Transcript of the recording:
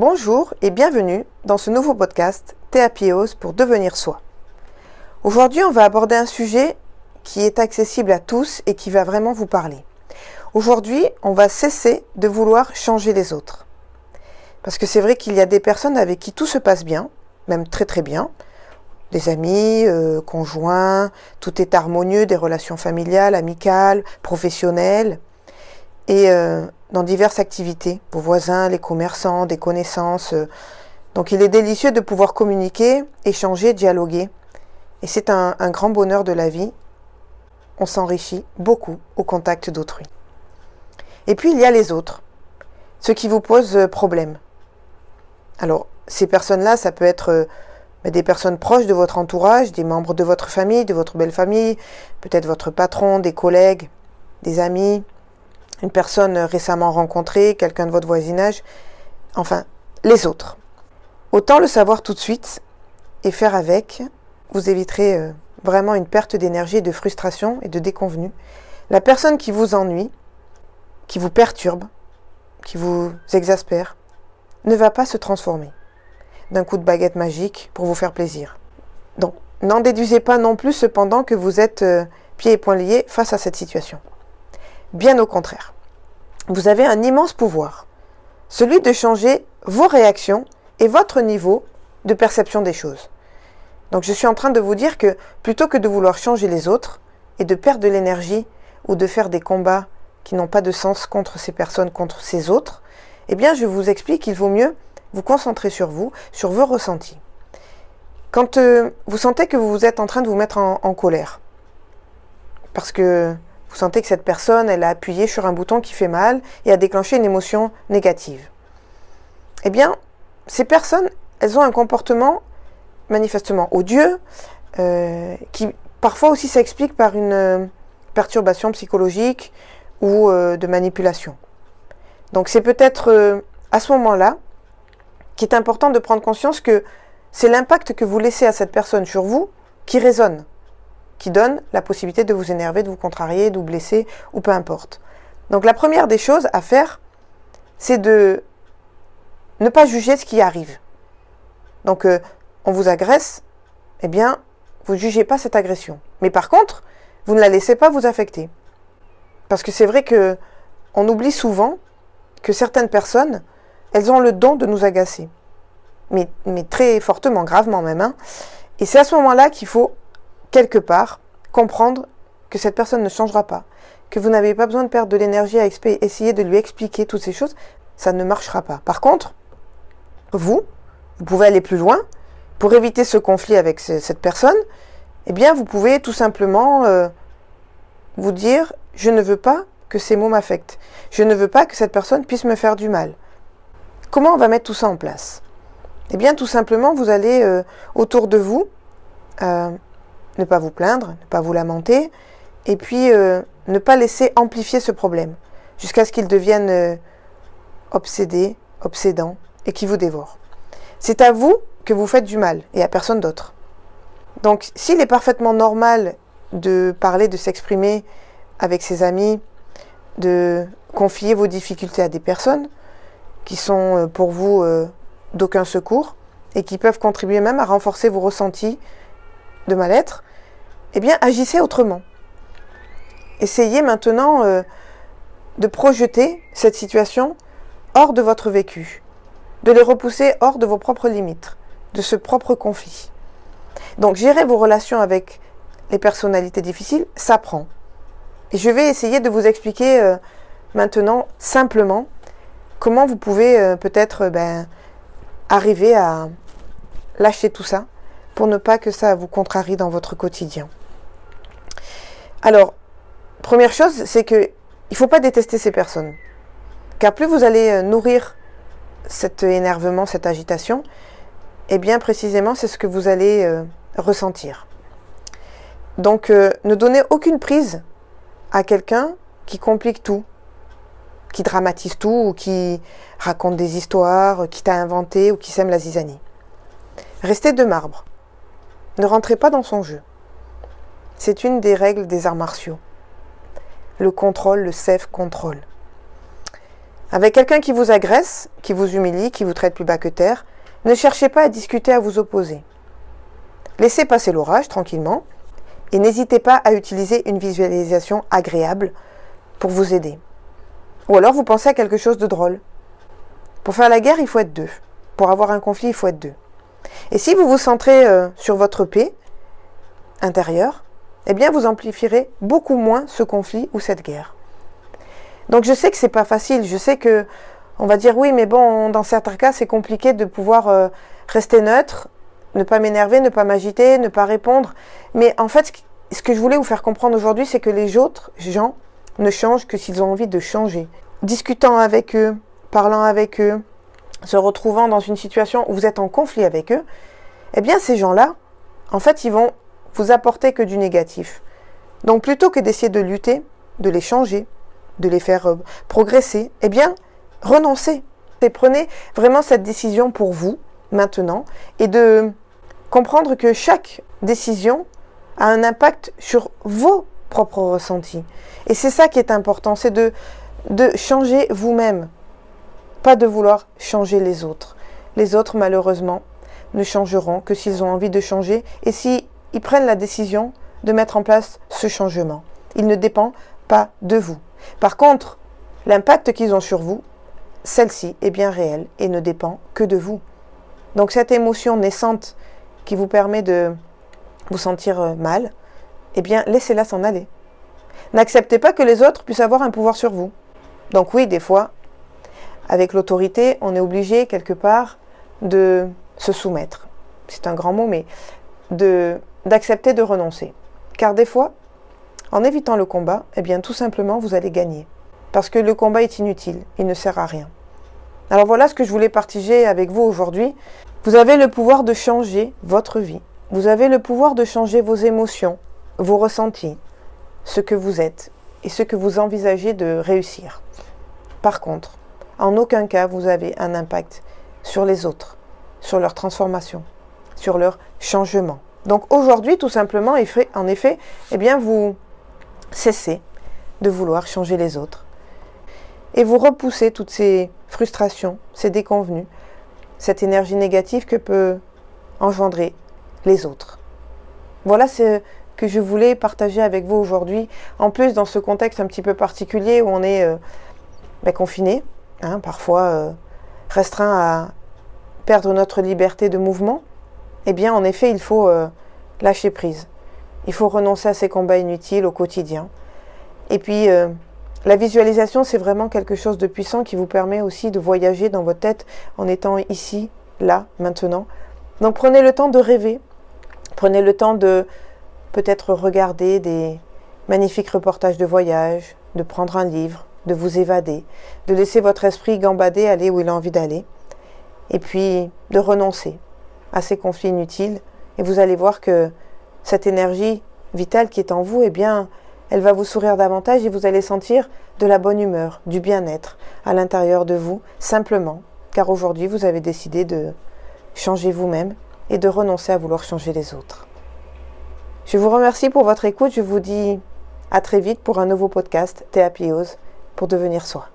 Bonjour et bienvenue dans ce nouveau podcast Théapios pour devenir soi. Aujourd'hui, on va aborder un sujet qui est accessible à tous et qui va vraiment vous parler. Aujourd'hui, on va cesser de vouloir changer les autres. Parce que c'est vrai qu'il y a des personnes avec qui tout se passe bien, même très très bien. Des amis, euh, conjoints, tout est harmonieux, des relations familiales, amicales, professionnelles. Et euh, dans diverses activités, vos voisins, les commerçants, des connaissances. Euh. Donc il est délicieux de pouvoir communiquer, échanger, dialoguer. Et c'est un, un grand bonheur de la vie. On s'enrichit beaucoup au contact d'autrui. Et puis il y a les autres, ceux qui vous posent problème. Alors, ces personnes-là, ça peut être euh, des personnes proches de votre entourage, des membres de votre famille, de votre belle famille, peut-être votre patron, des collègues, des amis, une personne récemment rencontrée, quelqu'un de votre voisinage, enfin, les autres. Autant le savoir tout de suite et faire avec, vous éviterez euh, vraiment une perte d'énergie, de frustration et de déconvenue. La personne qui vous ennuie, qui vous perturbe, qui vous exaspère, ne va pas se transformer d'un coup de baguette magique pour vous faire plaisir. Donc, n'en déduisez pas non plus cependant que vous êtes euh, pieds et poings liés face à cette situation. Bien au contraire. Vous avez un immense pouvoir, celui de changer vos réactions et votre niveau de perception des choses. Donc je suis en train de vous dire que plutôt que de vouloir changer les autres et de perdre de l'énergie ou de faire des combats qui n'ont pas de sens contre ces personnes, contre ces autres, eh bien je vous explique qu'il vaut mieux vous concentrer sur vous, sur vos ressentis. Quand euh, vous sentez que vous êtes en train de vous mettre en, en, colère, parce que vous sentez que cette personne, elle a appuyé sur un bouton qui fait mal et a déclenché une émotion négative, eh bien, ces personnes, elles ont un comportement manifestement odieux, euh, qui parfois aussi s'explique par une euh, perturbation psychologique ou euh, de manipulation. Donc c'est peut-être à ce moment-là qu'il est important de prendre conscience que c'est l'impact que vous laissez à cette personne sur vous qui résonne, qui donne la possibilité de vous énerver, de vous contrarier, de vous blesser, ou peu importe. Donc la première des choses à faire, c'est de ne pas juger ce qui arrive. Donc euh, on vous agresse, eh bien, vous ne jugez pas cette agression. Mais par contre, vous ne la laissez pas vous affecter. Parce que c'est vrai que on oublie souvent que certaines personnes, elles ont le don de nous agacer. Mais, très fortement, gravement même. Hein. Et c'est à ce moment-là qu'il faut, quelque part, comprendre que cette personne ne changera pas. Que vous n'avez pas besoin de perdre de l'énergie à essayer de lui expliquer toutes ces choses. Ça ne marchera pas. Par contre, vous, vous pouvez aller plus loin. Pour éviter ce conflit avec cette personne, eh bien, vous pouvez tout simplement euh, vous dire, je ne veux pas que ces mots m'affectent. Je ne veux pas que cette personne puisse me faire du mal. Comment on va mettre tout ça en place? Eh bien, tout simplement, vous allez euh, autour de vous euh, ne pas vous plaindre, ne pas vous lamenter, et puis euh, ne pas laisser amplifier ce problème jusqu'à ce qu'il devienne euh, obsédé, obsédant, et qui vous dévore. C'est à vous que vous faites du mal et à personne d'autre. Donc, s'il est parfaitement normal de parler, de s'exprimer avec ses amis, de confier vos difficultés à des personnes qui sont euh, pour vous d'aucun secours et qui peuvent contribuer même à renforcer vos ressentis de mal-être, eh bien agissez autrement. Essayez maintenant euh, de projeter cette situation hors de votre vécu, de les repousser hors de vos propres limites, de ce propre conflit. Donc gérer vos relations avec les personnalités difficiles, ça prend. Et je vais essayer de vous expliquer euh, maintenant simplement comment vous pouvez euh, peut-être ben, arriver à lâcher tout ça pour ne pas que ça vous contrarie dans votre quotidien. Alors, première chose, c'est que il faut pas détester ces personnes. Car plus vous allez nourrir cet énervement, cette agitation, eh bien précisément c'est ce que vous allez ressentir. Donc ne donnez aucune prise à quelqu'un qui complique tout, qui dramatise tout ou qui raconte des histoires, qui t'a inventé ou qui sème la zizanie. Restez de marbre. Ne rentrez pas dans son jeu. C'est une des règles des arts martiaux. Le contrôle, le self-control. Avec quelqu'un qui vous agresse, qui vous humilie, qui vous traite plus bas que terre, ne cherchez pas à discuter, à vous opposer. Laissez passer l'orage tranquillement et n'hésitez pas à utiliser une visualisation agréable pour vous aider. Ou alors vous pensez à quelque chose de drôle. Pour faire la guerre, il faut être deux. Pour avoir un conflit, il faut être deux. Et si vous vous centrez euh, sur votre paix intérieure, eh bien vous amplifierez beaucoup moins ce conflit ou cette guerre. Donc je sais que c'est pas facile, je sais que on va dire oui, mais bon, dans certains cas, c'est compliqué de pouvoir euh, rester neutre, ne pas m'énerver, ne pas m'agiter, ne pas répondre. Mais en fait, ce que je voulais vous faire comprendre aujourd'hui, c'est que les autres gens ne changent que s'ils ont envie de changer. Discutant avec eux, parlant avec eux, se retrouvant dans une situation où vous êtes en conflit avec eux, eh bien ces gens-là, en fait, ils vont vous apporter que du négatif. Donc plutôt que d'essayer de lutter, de les changer, de les faire euh, progresser, eh bien, renoncez. Et prenez vraiment cette décision pour vous, maintenant, et de comprendre que chaque décision a un impact sur vos propres ressentis. Et c'est ça qui est important, c'est de, de changer vous-même, pas de vouloir changer les autres. Les autres, malheureusement, ne changeront que s'ils ont envie de changer et s'ils prennent la décision de mettre en place ce changement. Il ne dépend pas de vous. Par contre, l'impact qu'ils ont sur vous, celle-ci est bien réelle et ne dépend que de vous. Donc cette émotion naissante qui vous permet de vous sentir euh, mal, eh bien laissez-la s'en aller. N'acceptez pas que les autres puissent avoir un pouvoir sur vous. Donc oui, des fois, avec l'autorité, on est obligé quelque part de se soumettre. C'est un grand mot, mais de d'accepter de renoncer. Car des fois, en évitant le combat, eh bien tout simplement vous allez gagner. Parce que le combat est inutile, il ne sert à rien. Alors voilà ce que je voulais partager avec vous aujourd'hui. Vous avez le pouvoir de changer votre vie. Vous avez le pouvoir de changer vos émotions, vos ressentis, ce que vous êtes et ce que vous envisagez de réussir. Par contre, en aucun cas vous avez un impact sur les autres, sur leur transformation, sur leur changement. Donc aujourd'hui, tout simplement, en effet, eh bien, vous cessez de vouloir changer les autres et vous repoussez toutes ces frustrations, ces déconvenues, cette énergie négative que peut engendrer les autres. Voilà ce que je voulais partager avec vous aujourd'hui. En plus, dans ce contexte un petit peu particulier où on est euh, ben, confiné, hein, parfois euh, restreint à perdre notre liberté de mouvement, eh bien, en effet, il faut euh, lâcher prise. Il faut renoncer à ces combats inutiles au quotidien. Et puis, la visualisation, c'est vraiment quelque chose de puissant qui vous permet aussi de voyager dans votre tête en étant ici, là, maintenant. Donc prenez le temps de rêver, prenez le temps de peut-être regarder des magnifiques reportages de voyage, de prendre un livre, de vous évader, de laisser votre esprit gambader, aller où il a envie d'aller, et puis de renoncer à ces conflits inutiles. Et vous allez voir que cette énergie vitale qui est en vous, eh bien, elle va vous sourire davantage et vous allez sentir de la bonne humeur, du bien-être à l'intérieur de vous, simplement, car aujourd'hui vous avez décidé de changer vous-même et de renoncer à vouloir changer les autres. Je vous remercie pour votre écoute, je vous dis à très vite pour un nouveau podcast Théapiose pour devenir soi.